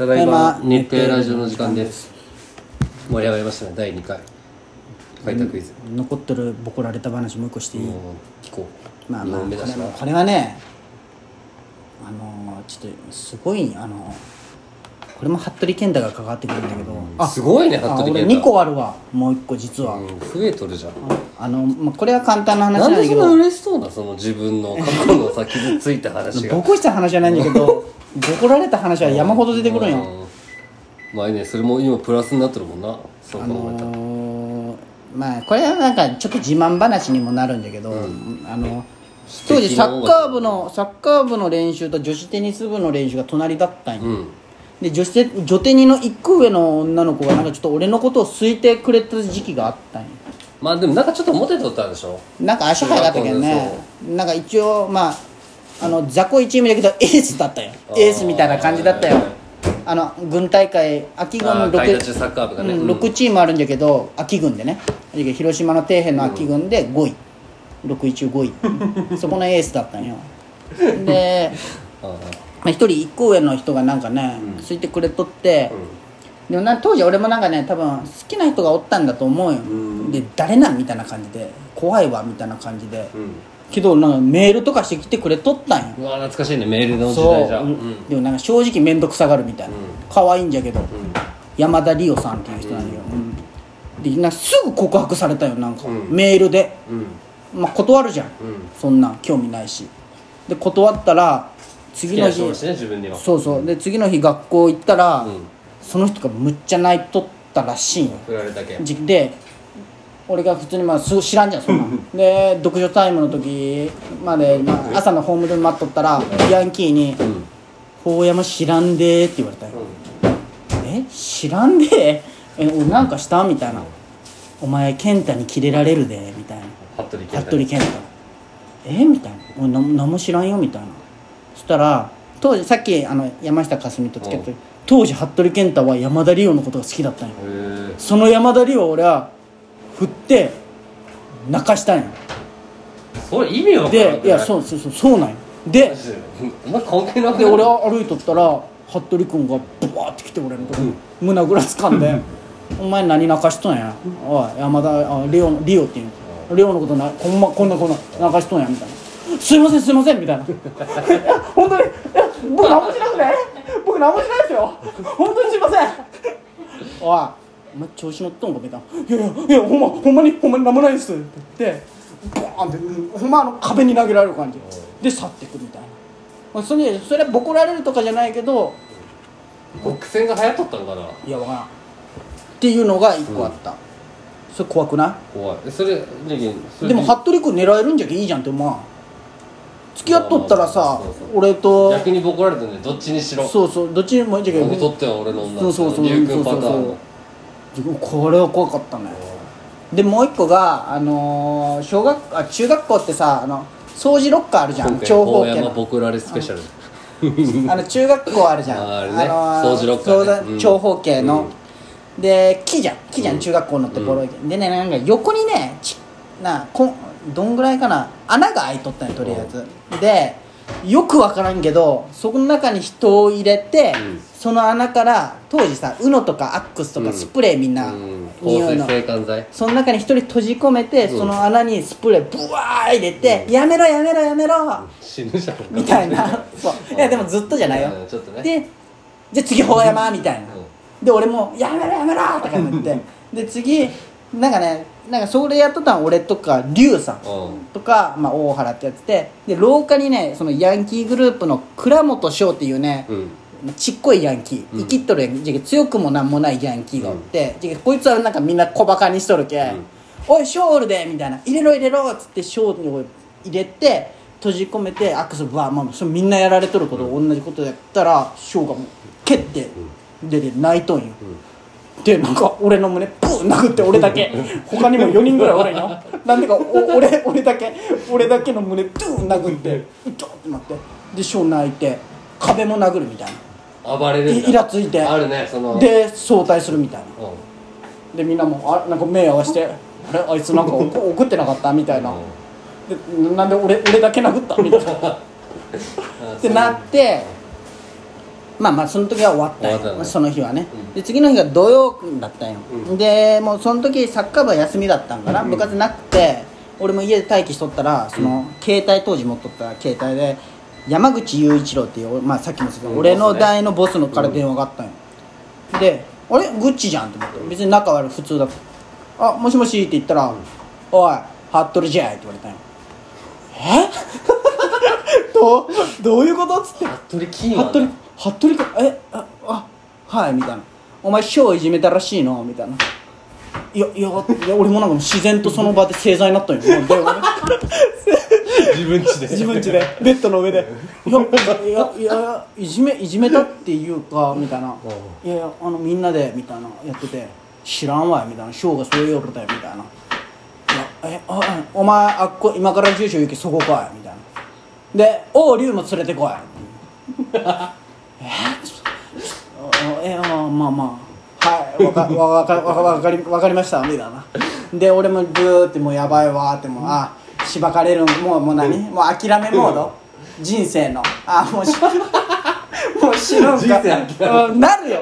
ただいま日程ラジオの時間です。盛り上がりましたね。第2回。開拓クイズ、残ってるボコられた話もう一個していい、もう聞こう。2まあまあこれこれはねあのちょっとすごいあのこれも服部健太が関わってくるんだけど、あすごいね服部健太。2個あるわ。もう1個実は、うん増えとるじゃん。あの、まあ、これは簡単な話なでそんななんんだけど嬉しそうなその自分の過去のさ傷ついた話が。ボコした話じゃないんだけど ボコられた話は山ほど出てくるんよ、うんまあね。それも今プラスになってるもんな。そうあ考えたら、のーまあこれはなんかちょっと自慢話にもなるんだけど、あの当時サッカー部のサッカー部の練習と女子テニス部の練習が隣だったんよ、うん。で女子テ女テニの一個上の女の子がなんかちょっと俺のことを好いてくれた時期があったんよ。まあでもなんかちょっとモテとったんでしょ。なんか足早かったけどね。なんか一応まああの雑魚チームだけど エースだったよ。エースみたいな感じだったよ。あの軍大会秋軍あー6海田中サッカー部がね、うん、うん。6チームあるんだけど秋軍でね。広島の底辺の秋軍で5位、6位中5位。そこのエースだったんよ。で、あまあ、1人1個上の人がなんかね、ついてくれとって、でもな当時俺もなんかね多分好きな人がおったんだと思うよ、ん。で誰なんみたいな感じで怖いわみたいな感じで、けどなんかメールとかしてきてくれとったんよ。うわ懐かしいね。メールの時代じゃん、う。うん。んでもなんか正直面倒くさがるみたいな、うん。可愛いんじゃけど、山田理央さんっていう人なんだよ、うん。でなすぐ告白されたよなんか、うん。メールで、うん。まあ、断るじゃん、うん。そんなん興味ないし。で断ったら次の日。ね自分には。そうそう。で次の日学校行ったら、うん。その人がむっちゃ泣いとったらしいんよ。で俺が普通にまあすぐ知らんじゃんそんな。んで読書タイムの時まで、まあ、朝のホームで待っとったらヤンキーにうん「法山知らんで」って言われたよ「え？知らんでえ俺なんかした?」みたいな「お前健太にキレられるで」みたいな。服部健太え？みたいな「俺何何も知らんよ」みたいな。そしたら当時さっきあの山下かすみとつけてうん。当時服部健太は山田理央のことが好きだったんよ。その山田理央を俺は振って泣かしたんよ。それ意味わからんでいやそううそうそうそうなんよ。でお前関係なくで俺歩いとったら服部君がブワーって来て俺のとこに胸ぐらつかんで「お前何泣かしとんや？おい山田あリオリオっていうリオのことなほんまこんなこんな泣かしとんや」みたいな「すいませんすいません」みたいな「い や本当にいや僕何もしなくて僕何もしないですよ。本当にすいません」おいお前調子乗っとんかみたいな「いやいやいやほんまほんまにほんまに何もないです」って言ってボーンってほんまあの壁に投げられる感じ。で去ってくるみたいな、まあ、それそれはボコられるとかじゃないけどボク戦が流行っとったんかな？いやわからん。っていうのが一個あった、それ怖くな怖い。えそれでも服部君狙えるんじゃけいいじゃんってまあ付き合っとったらさ俺と逆にボコられてんねどっちにしろ。そうそうどっちにもいいんじゃけ僕とっては俺の女そうそうそうそうのそうそうこれは怖かったね。でもう一個があのー小学あ中学校ってさあの掃除ロッカーあるじゃん。長方形の。ボコられスペシャル。あの中学校あるじゃん。あ ーあるね。の掃除ロッカーね。長方形の、で木じゃん。木じゃん、中学校のところ、でねなんか横にねちなこんどんぐらいかな。穴が開いとったんよとりあえず、でよくわからんけどそこの中に人を入れて、うん。その穴から当時さ UNO とかアックスとかうん。スプレーみんなうん。その中に一人閉じ込めて、うん。その穴にスプレーブワー入れて、やめろやめろやめろ、死ぬじゃん。みたいな。そう。いやでもずっとじゃないよ。うんちょっとね。でじゃあ次法山みたいな、うで俺も「やめろやめろ!」とか言って。で次なんかねなんかそれやっとったの俺とか龍さんうん。とか、まあ、大原ってやっててで廊下にねそのヤンキーグループの倉本翔っていうね、うん。ちっこいヤンキー、うん。生きっとるじゃけ強くもなんもないヤンキーがおって、じゃけこいつはなんかみんな小バカにしとるけ、おいショールでみたいな。入れろ入れろっつってショールを入れて閉じ込めてアクセルバーまあそれみんなやられとること同じことやったらショーがもう蹴って出て泣いとんよ、でなんか俺の胸プー殴って俺だけ。他にも4人ぐらいおるんよ。なんでかお俺俺だけ俺だけの胸プー殴ってうっとってなって。でショー泣いて壁も殴るみたいな。暴れるんだ。イラついて。あるねその。で早退するみたいな。うん。でみんなもあなんか目合わせて「あれあいつなんか怒怒ってなかった?」みたいな。でなんで俺俺だけ殴ったみたいな。ってなってまあまあその時は終わったんよ。ね。その日はね、で次の日が土曜だったんよ、でもうその時サッカー部は休みだったんかな、部活なくて俺も家で待機しとったらその、携帯当時持っとった携帯で山口雄一郎っていう、まあ、さっきも言ったけど、うん。俺の代のボスのから電話があったんよ、であれ？グッチじゃんって思って。別に仲悪い普通だあもしもしって言ったら「おい服部じゃい」って言われたんよ。え？どう？どういうこと？っつって。服部金は服部服部君えああはいみたいな。お前ショーいじめたらしいの？みたいな。いやいやいや俺もなんか自然とその場で正座になったんよ。自分ちで。自分家で。ベッドの上で「いやいやいやいじめいじめたっていうか」みたいな「いやいやあのみんなで」みたいなやってて「知らんわよ」みたいな「ショーがそういう夜だよ」みたいな「いやえああお前あっこ今から住所行けそこかい」みたいな。で「おう龍も連れてこい」えちょっとえあまあまあ。はいわかわかわかわかりわかりました。みたいな。で俺もブーってもうやばいわーってもうあしばかれるもうもう何？もう諦めモード？人生の。あもうし もう死ぬんか。なるよ。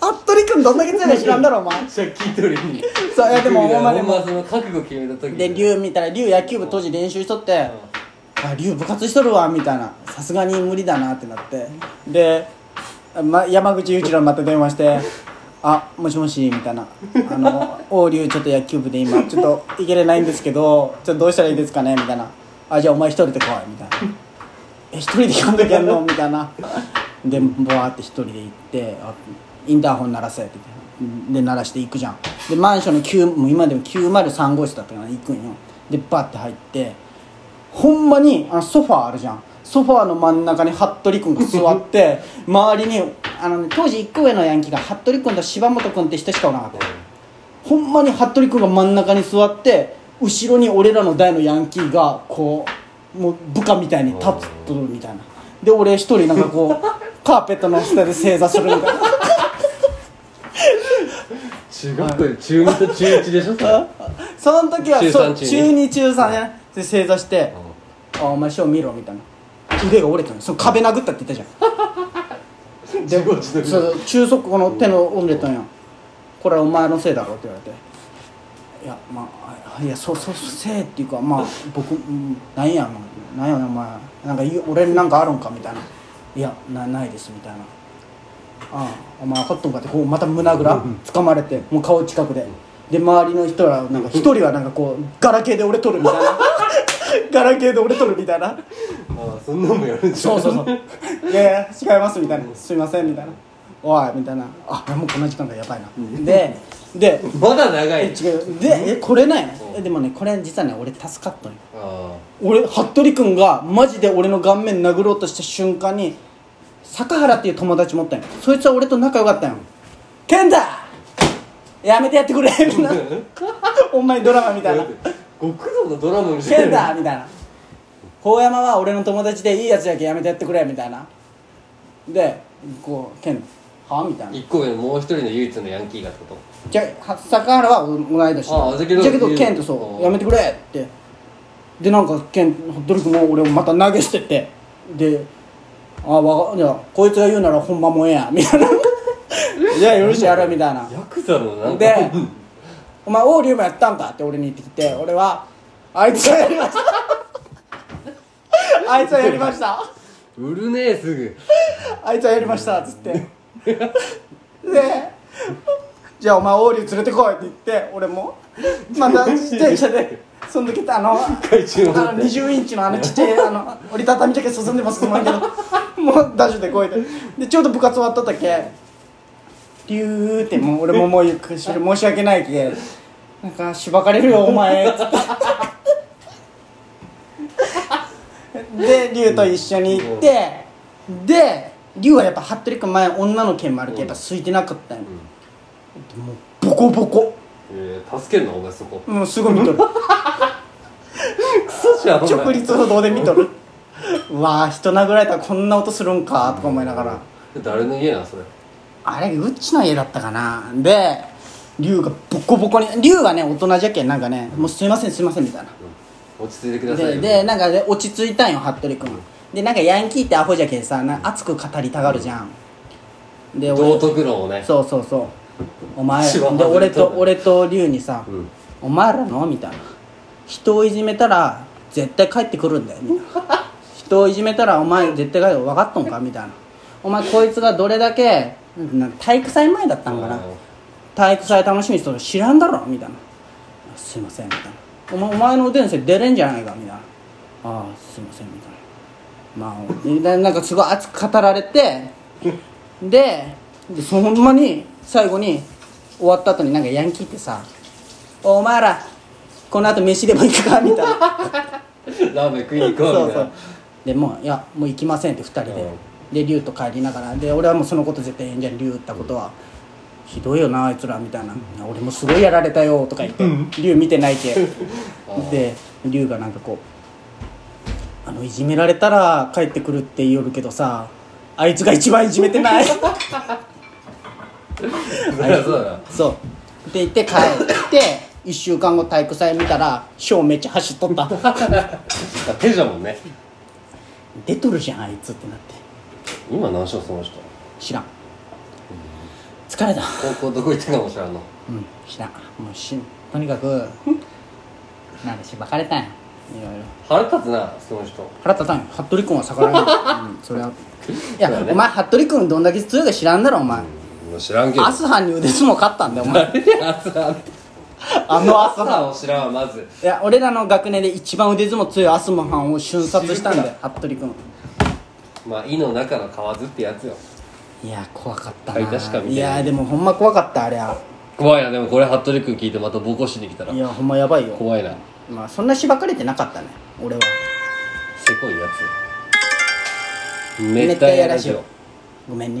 服部君どんだけ強いか知らんだろお前。借金取り。にそういやでもお前でも。その覚悟決めた時で龍見たら龍野球部当時練習しとって、あ龍部活しとるわみたいな。さすがに無理だなってなって。で、ま、山口雄一郎にまた電話して「あもしもし」みたいな「あの 王龍ちょっと野球部で今ちょっと行けれないんですけどちょっとどうしたらいいですかね」みたいな「あじゃあお前一人で来い」みたいな「え一人で行かんときやんの?」みたいな。でボワーって一人で行ってあインターホン鳴らせってで鳴らして行くじゃん。でマンションの9もう今でも903号室だったかな行くんよ。でバッて入ってほんまにあのソファーあるじゃん。ソファーの真ん中に服部君が座って周りにあの、ね、当時1個上のヤンキーが服部君と柴本君って人しかおらなかったよほんまに服部君が真ん中に座って後ろに俺らの代のヤンキーがこうもう部下みたいに立っとるみたいな。で俺一人なんかこう カーペットの下で正座するみたいな。中学校で中2と中1でしょそれ。その時は中そう3中中二。2中3じゃないで正座して「あお前ショー見ろ」みたいな。腕が折れたの。その壁殴ったって言ったじゃん。で 自業自得。そう中足この手の折れたんや。これはお前のせいだろって言われて。いやまあいやそうそうせいっていうかまあ僕うんなん。やなんやお前。なんか俺になんかあるんかみたいな。いやなないですみたいな。ああお前分かっとんかってこうまた胸ぐら掴まれてもう顔近くで。で周りの人らなんか一人はなんかこうガラケーで俺撮るみたいなガラケーで俺撮るみたいな。ああそんなんもやるんじゃん。そうそうそう。いやいや違いますみたいな。すいませんみたいな。おいみたいな。あもうこんな時間がやばいな。ででまだ長えい違う。でえこれなんやねえでもねこれ実はね俺助かったのよ。あ俺服部君がマジで俺の顔面殴ろうとした瞬間に坂原っていう友達持ったんよ。そいつは俺と仲良かったんよ「健太!やめてやってくれ」みたいな。ほんまにドラマみたいな。あ極道のドラマ「みたい健太!」なみたいな「法山は俺の友達でいいやつやけやめてやってくれ」みたいな。でこう「健は?」みたいな。一個上のもう一人の唯一のヤンキーがってこと？じゃあ坂原は同い年ああだけどだけどケンとそううんやめてくれって。でなんかケン服部君も俺をまた投げ捨てて。で「あわかじゃあこいつが言うならほんまもんや」みたいな「じゃあよろしくやる」みたいな。ヤクザのなんかで「お前王龍もやったんか?」って俺に言ってきて俺は「あいつはやりました」あいつはやりました。売るねえすぐ。あいつはやりましたっつって。でじゃあお前王龍連れてこいって言って俺もまた自転車でその時あのあの20インチのあのちっちゃいあの折りたたみジャケ進んでますすまんけどもうダッシュでこいで。でちょうど部活終わっとったけリューってもう俺ももうゆっくり申し訳ないけなんかしばかれるよお前。っつってで龍と一緒に行ってで龍はやっぱ服部君前女の件もあるけどやっぱ空いてなかったんよ、もうボコボコ。えー助けんの？お前そこ。もうすごい見とる。クソじゃん直立不動で見とる。うわー人殴られたらこんな音するんかとか思いながら。誰の家なんそれあれうちの家だったかな。で龍がボコボコに龍はね大人じゃけんなんかねもうすいませんすいませんみたいな。落ち着いてください。よででなんかで落ち着いたんよ服部君。でなんかヤンキーってアホじゃけんさな熱く語りたがるじゃん。で道徳論をね。そうそうそう。お前で俺と俺と龍にさ、うん。お前らの？みたいな。人をいじめたら絶対帰ってくるんだよ。みたいな人をいじめたらお前絶対帰る。分かっとんか？みたいな。お前こいつがどれだけな体育祭前だったんかな。体育祭楽しみにしてるの知らんだろみたいな「すいません」みたいな「お前お前の伝説出れんじゃないか」みたいな「ああすいません」みたいな。まあでなんかすごい熱く語られてででそんまに最後に終わった後になんかヤンキーってさ「お前らこの後飯でも行くか」みたいな。ラーメン食いに行こうそうそう。みたいなでもういやもう行きませんって2人で、で龍と帰りながらで俺はもうそのこと絶対言えんじゃん龍ったことは、ひどいよなあいつらみたいな、俺もすごいやられたよとか言って龍見てないけ で龍がなんかこうあのいじめられたら帰ってくるって言いよるけどさあいつが一番いじめてない。そりゃそうだな。そう。って言って帰って1週間後体育祭見たらショーめっちゃ走っとった。手じゃもんね。出とるじゃんあいつってなって今何しようその人？知らん。疲れた。高校どこ行ったかも知らんの。うん知らん。もうしとにかくなんでしばかれたんや。いろいろ。腹立つなその人。腹立たんよ。服部君は逆らえない、うん、それは。いや、ね。お前服部君どんだけ強いか知らんだろお前、もう知らんけど。アスハンに腕相撲勝ったんだよお前。誰でアスハンあのアスハン。朝を知らんわまず。いや俺らの学年で一番腕相撲強いアスマハンを瞬殺したんだよ服部君まあ胃の中の蛙ってやつよ。いや怖かったはい確かなみたい。ないやでもほんま怖かったあれは。怖いなでもこれ服部君聞いてまたボコしに来たら。いやほんまやばいよ。怖いな。まあそんなしばかれてなかったね俺は。せこいやつ。熱帯夜ラジオごめんね